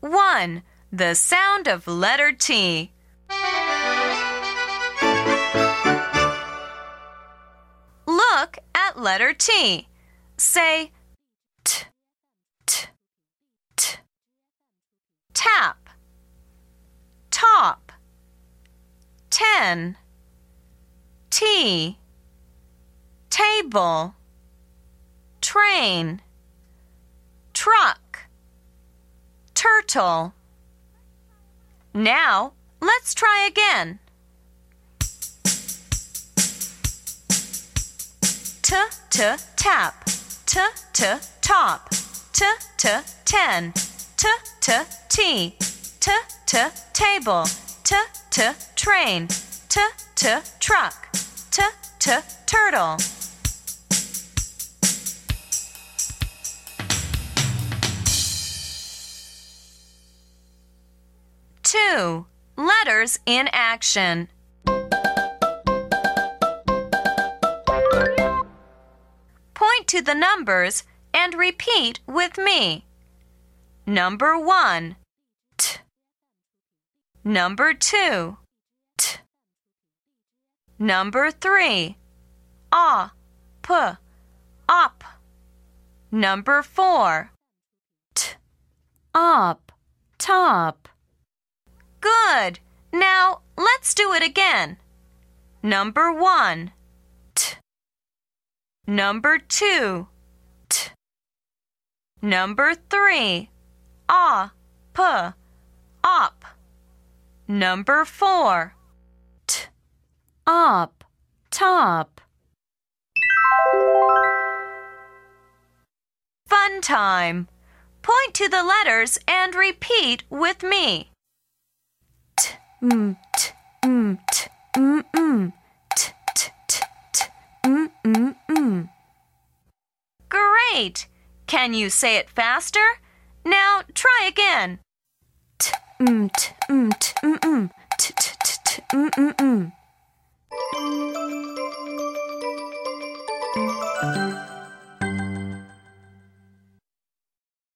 1. The sound of letter T. Look at letter T. Say t, t, t. Tap, top, ten, tea, table, train, truck, turtle. Now, let's try again. T t tap, t t top, t t ten, t t tea, t t table, t t train, t t truck, t t turtle. Two letters in action. Point to the numbers and repeat with me. Number one, t. Number two, t. Number three, ah, p, up. Number four, t, up, top. Good. Now let's do it again. Number one, t. Number two, t. Number three, ah, p, up. Number four, t, up, top. Fun time. Point to the letters and repeat with me. Great! Can you say it faster? Now try again. T mm.